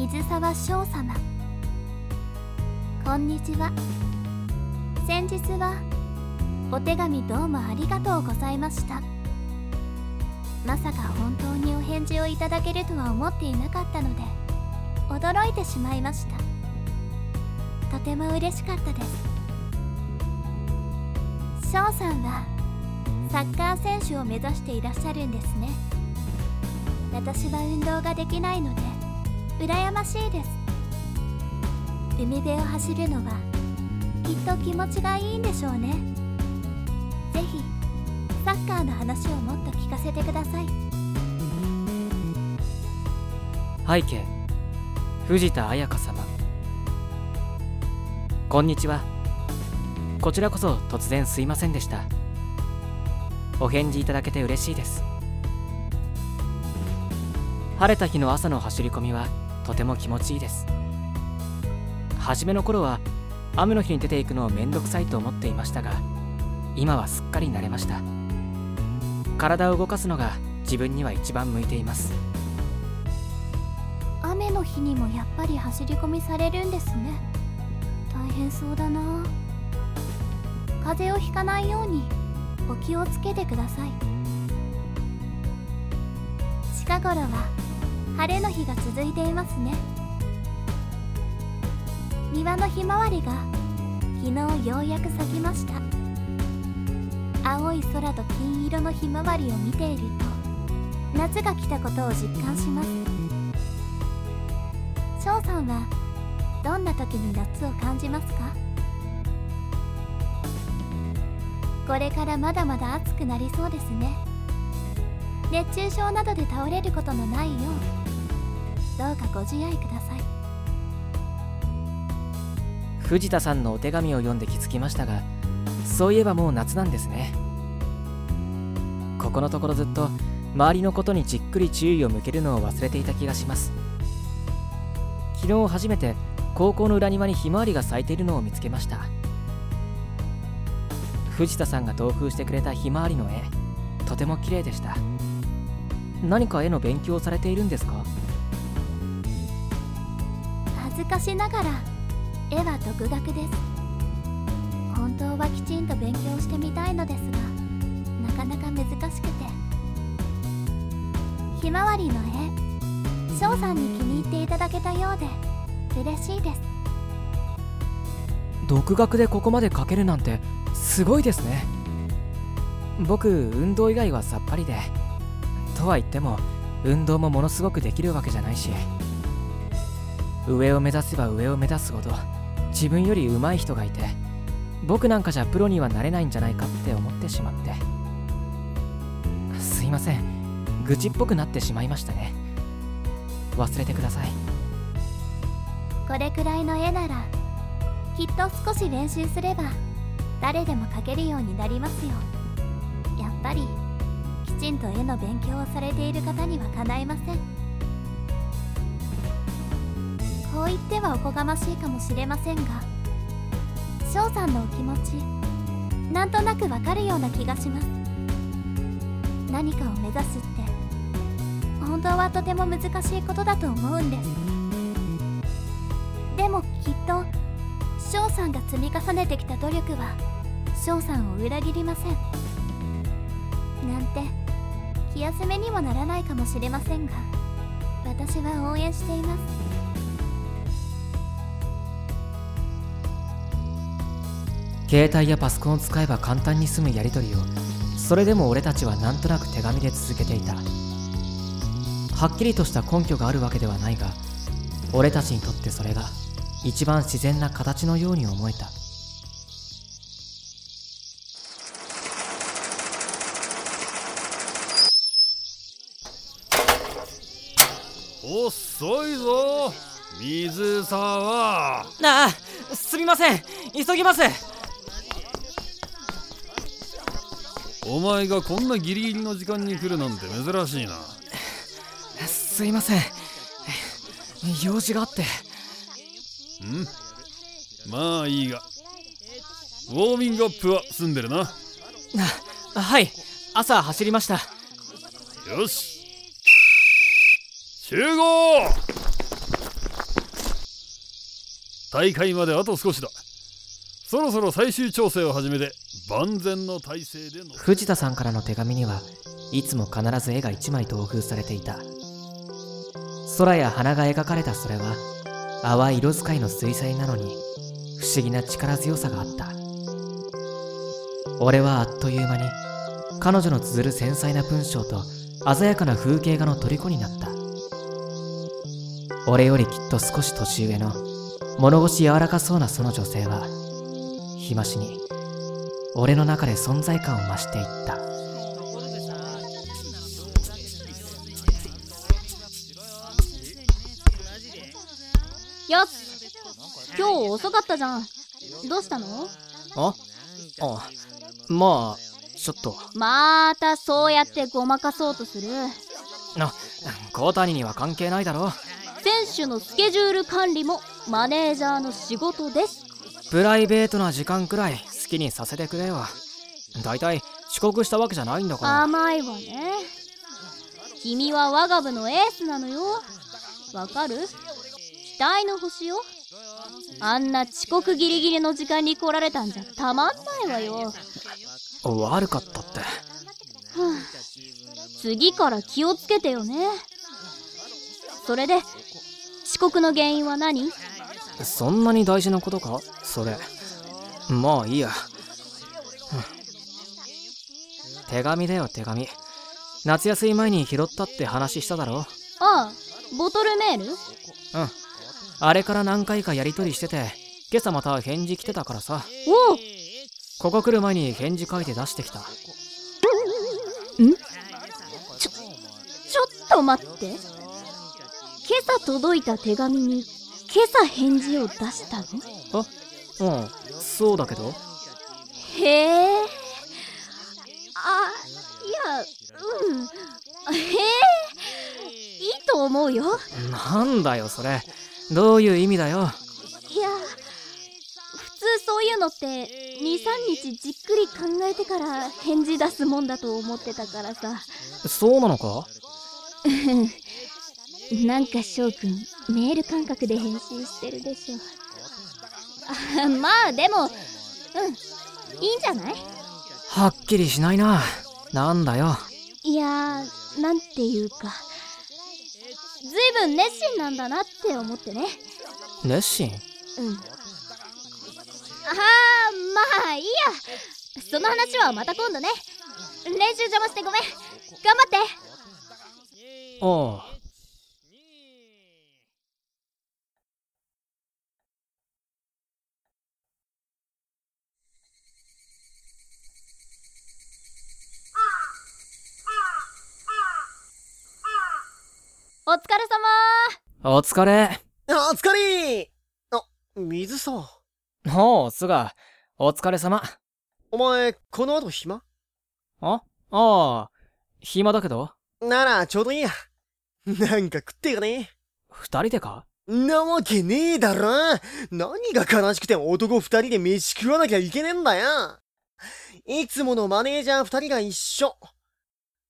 水沢翔様。こんにちは。先日はお手紙どうもありがとうございました。まさか本当にお返事をいただけるとは思っていなかったので驚いてしまいました。とても嬉しかったです。翔さんはサッカー選手を目指していらっしゃるんですね。私は運動ができないので羨ましいです。海辺を走るのはきっと気持ちがいいんでしょうね。ぜひサッカーの話をもっと聞かせてください。背景藤田彩香様。こんにちは。こちらこそ突然すいませんでした。お返事いただけて嬉しいです。晴れた日の朝の走り込みはとても気持ちいいです。初めの頃は雨の日に出ていくのをめんどくさいと思っていましたが今はすっかり慣れました。体を動かすのが自分には一番向いています。雨の日にもやっぱり走り込みされるんですね。大変そうだな。風邪をひかないようにお気をつけてください。近頃は晴れの日が続いていますね。庭のひまわりが昨日ようやく咲きました。青い空と金色のひまわりを見ていると夏が来たことを実感します。翔さんはどんな時に夏を感じますか？これからまだまだ暑くなりそうですね。熱中症などで倒れることのないようどうかご自愛ください。藤田さんのお手紙を読んで気づきましたがそういえばもう夏なんですね。ここのところずっと周りのことにじっくり注意を向けるのを忘れていた気がします。昨日初めて高校の裏庭にひまわりが咲いているのを見つけました。藤田さんが同封してくれたひまわりの絵とても綺麗でした。何か絵の勉強をされているんですか？恥ずかしながら絵は独学です。本当はきちんと勉強してみたいのですがなかなか難しくて。ひまわりの絵翔さんに気に入っていただけたようで嬉しいです。独学でここまで描けるなんてすごいですね。僕運動以外はさっぱりで。とは言っても運動もものすごくできるわけじゃないし。上を目指せば上を目指すほど自分より上手い人がいて僕なんかじゃプロにはなれないんじゃないかって思ってしまって。すいません。愚痴っぽくなってしまいましたね。忘れてください。これくらいの絵ならきっと少し練習すれば誰でも描けるようになりますよ。やっぱりきちんと絵の勉強をされている方にはかないません。こう言ってはおこがましいかもしれませんが翔さんのお気持ちなんとなくわかるような気がします。何かを目指すって本当はとても難しいことだと思うんです。でもきっと翔さんが積み重ねてきた努力は翔さんを裏切りません。なんて気休めにもならないかもしれませんが私は応援しています。携帯やパソコンを使えば簡単に済むやり取りを。それでも俺たちはなんとなく手紙で続けていた。はっきりとした根拠があるわけではないが俺たちにとってそれが一番自然な形のように思えた。遅いぞ水沢。なあすみません。急ぎますお前がこんなギリギリの時間に来るなんて珍しいな。すいません。用事があって。ん。まあいいが。ウォーミングアップは済んでるな。あはい。朝走りました。よし。集合!大会まであと少しだ。そろそろ最終調整を始めて藤田さんからの手紙にはいつも必ず絵が1枚同封されていた。空や花が描かれたそれは淡い色使いの水彩なのに不思議な力強さがあった。俺はあっという間に彼女の綴る繊細な文章と鮮やかな風景画の虜になった。俺よりきっと少し年上の物腰柔らかそうなその女性は日増しに俺の中で存在感を増していった。よし今日遅かったじゃん。どうしたの？ああまあちょっと。またそうやってごまかそうとする。あ小谷には関係ないだろ選手のスケジュール管理もマネージャーの仕事です。プライベートな時間くらい好きにさせてくれよ。だいたい遅刻したわけじゃないんだから。甘いわね。君は我が部のエースなのよ。わかる？期待の星よ。あんな遅刻ギリギリの時間に来られたんじゃたまんないわよ。悪かったって。次から気をつけてよね。それで遅刻の原因は何？そんなに大事なことか？それまあいいや手紙だよ手紙。夏休み前に拾ったって話しただろ？ああボトルメール？うん。あれから何回かやり取りしてて今朝また返事来てたからさ。おう。ここ来る前に返事書いて出してきた。ちょっと待って。今朝届いた手紙に今朝返事を出したの？うんそうだけど。へえ。あいやうん。へえ。いいと思うよ。なんだよそれ。どういう意味だよ。いや普通そういうのって23日じっくり考えてから返事出すもんだと思ってたからさ。そうなのか？なんか翔くんメール感覚で返信してるでしょ。あ まあでもうんいいんじゃない？はっきりしないな。なんだよ。いやーなんていうかずいぶん熱心なんだなって思ってね。熱心？うん。ああまあいいや。その話はまた今度ね。練習邪魔してごめん。頑張って。ああお疲れ様お疲れ。あ、疲れ。あ、水さ。おうすが。お疲れ様。お前、この後暇？あ？ああ。暇だけど？なら、ちょうどいいや。なんか食っていかね？二人でか？なわけねえだろ。何が悲しくて男二人で飯食わなきゃいけねえんだよ。いつものマネージャー二人が一緒。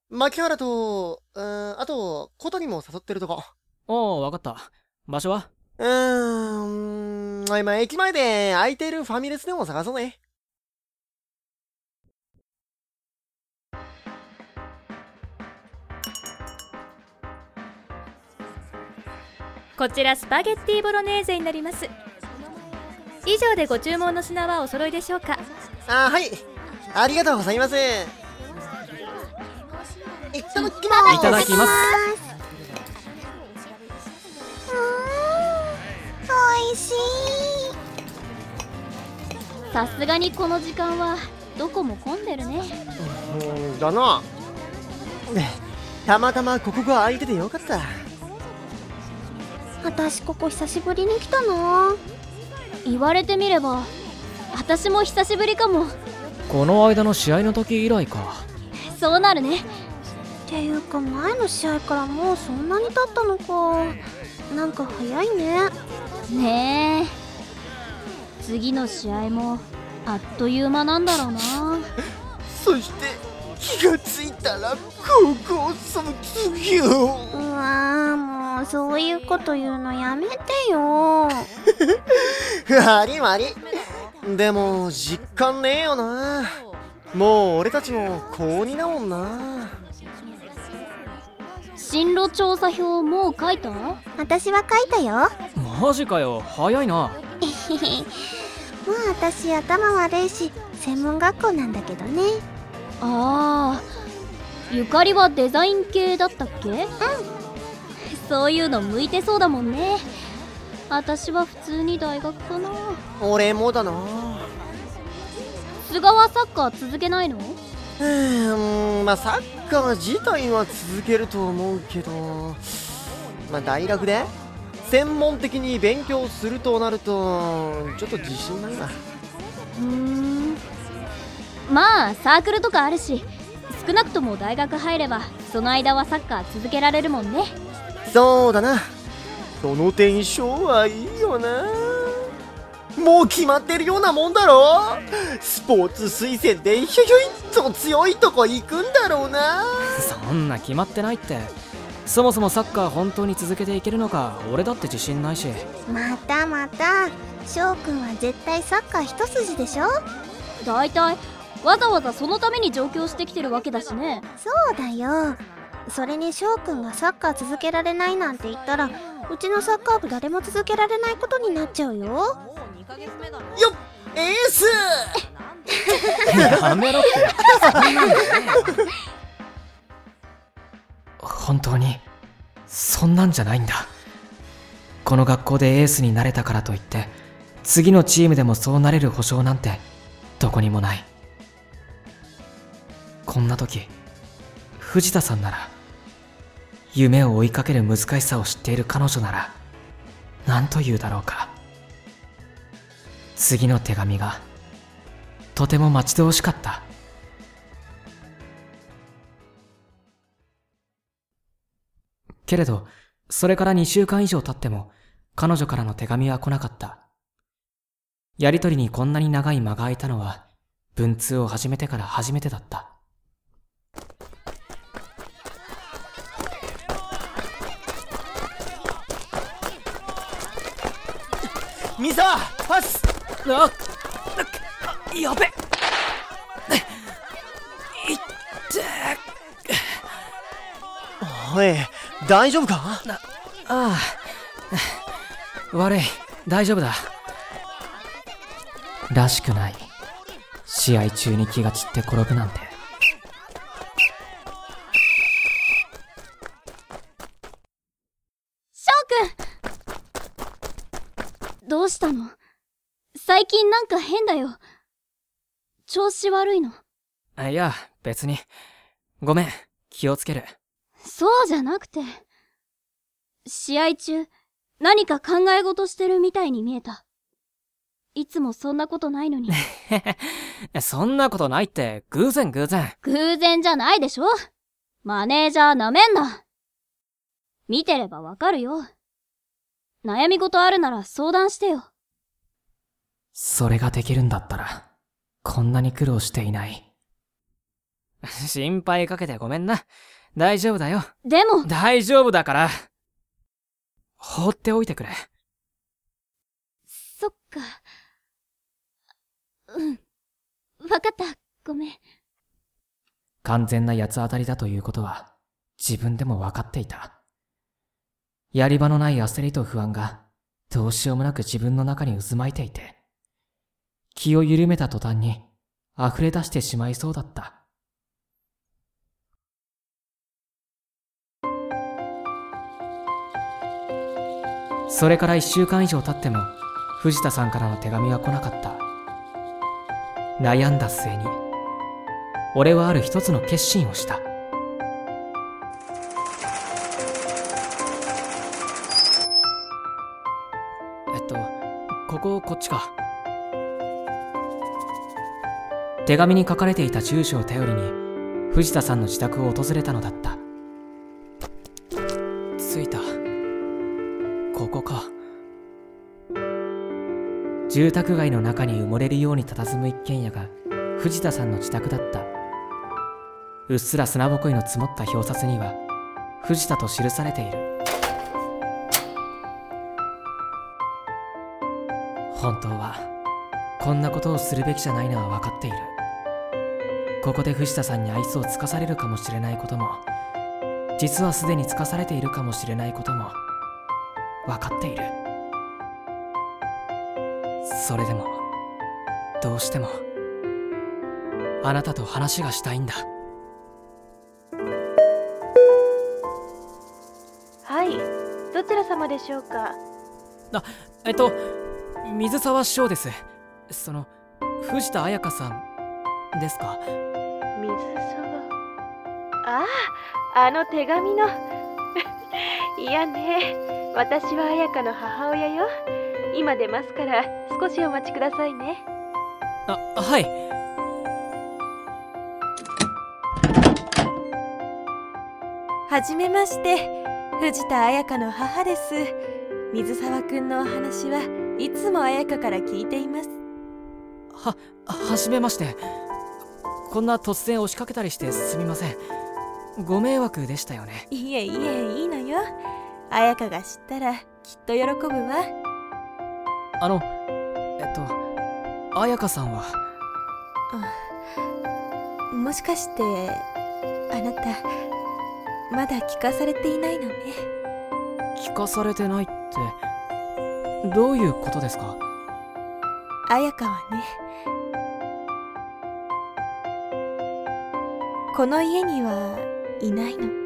牧原と、うーん、あと、小谷も誘ってるとこ。おうわかった場所は？うーん、今駅前で空いてるファミレスでも探そうね。こちらスパゲッティボロネーゼになります以上でご注文の品はお揃いでしょうか？あ、はい。ありがとうございます。いただきます。いただきますいしい。さすがにこの時間はどこも混んでるね。うんだな。ねたまたまここが空いててよかった。私ここ久しぶりに来たな言われてみれば私も久しぶりかも。この間の試合の時以来か。そうなるね。っていうか前の試合からもうそんなに経ったのか。なんか早いねねえ。次の試合もあっという間なんだろうな。そして気がついたら高校卒業。うわーもうもうそういうこと言うのやめてよ。悪い悪いでも実感ねえよな。もう俺たちも高2だもんな。進路調査票もう書いた？私は書いたよマジかよ。早いな。まあ私頭悪いし専門学校なんだけどね。ああゆかりはデザイン系だったっけ？うん。そういうの向いてそうだもんね。私は普通に大学かな。俺もだな。菅はサッカー続けないの？うーんまあサッカー自体は続けると思うけどまあ大学で？専門的に勉強するとなるとちょっと自信ないな。うーん。まあサークルとかあるし少なくとも大学入ればその間はサッカー続けられるもんね。そうだな。その点性はいいよな。もう決まってるようなもんだろ。スポーツ推薦でひょひょいっと強いとこ行くんだろうな。そんな決まってないってそもそもサッカー本当に続けていけるのか俺だって自信ないし。またまた翔くんは絶対サッカー一筋でしょ？だいたいわざわざそのために上京してきてるわけだしね。そうだよ。それに翔くんがサッカー続けられないなんて言ったらうちのサッカー部誰も続けられないことになっちゃうよ。よっエース！やめろって 本当にそんなんじゃないんだ。この学校でエースになれたからといって次のチームでもそうなれる保証なんてどこにもない。こんな時藤田さんなら夢を追いかける難しさを知っている彼女なら何と言うだろうか。次の手紙がとても待ち遠しかった。けれどそれから2週間以上経っても彼女からの手紙は来なかった。やりとりにこんなに長い間が空いたのは文通を始めてから初めてだった。ミサパス。あやべ。いっておい。大丈夫か？ああ。悪い。大丈夫だ。らしくない。試合中に気が散って転ぶなんて。翔くん。どうしたの？最近なんか変だよ。調子悪いの。あいや別に。ごめん。気をつけるそうじゃなくて試合中何か考え事してるみたいに見えた。いつもそんなことないのに。そんなことないって偶然偶然。偶然じゃないでしょ。マネージャーなめんな。見てればわかるよ。悩み事あるなら相談してよ。それができるんだったらこんなに苦労していない。心配かけてごめんな大丈夫だよ。でも。大丈夫だから。放っておいてくれ。そっか。うん。わかった。ごめん。完全な八つ当たりだということは自分でも分かっていた。やり場のない焦りと不安がどうしようもなく自分の中に渦巻いていて気を緩めた途端に溢れ出してしまいそうだったそれから一週間以上経っても藤田さんからの手紙は来なかった。悩んだ末に俺はある一つの決心をした。えっとこここっちか。手紙に書かれていた住所を頼りに藤田さんの自宅を訪れたのだった。こか。住宅街の中に埋もれるように佇む一軒家が藤田さんの自宅だった。うっすら砂ぼこりの積もった表札には藤田と記されている。本当はこんなことをするべきじゃないのは分かっている。ここで藤田さんに愛想をつかされるかもしれないことも実はすでにつかされているかもしれないことも分かっている。それでもどうしてもあなたと話がしたいんだ。はい。どちら様でしょうか？えっと水沢翔です。その藤田彩香さんですか？水沢？あああの手紙の。いやね私は彩香の母親よ。今出ますから少しお待ちくださいね。あはい。はじめまして。藤田彩香の母です。水沢くんのお話はいつも彩香から聞いています。ははじめまして。こんな突然押しかけたりしてすみません。ご迷惑でしたよね。いえいえいいのよ彩香が知ったらきっと喜ぶわ。あのえっと彩香さんは？あもしかしてあなたまだ聞かされていないのね？聞かされてないってどういうことですか？彩香はねこの家にはいないの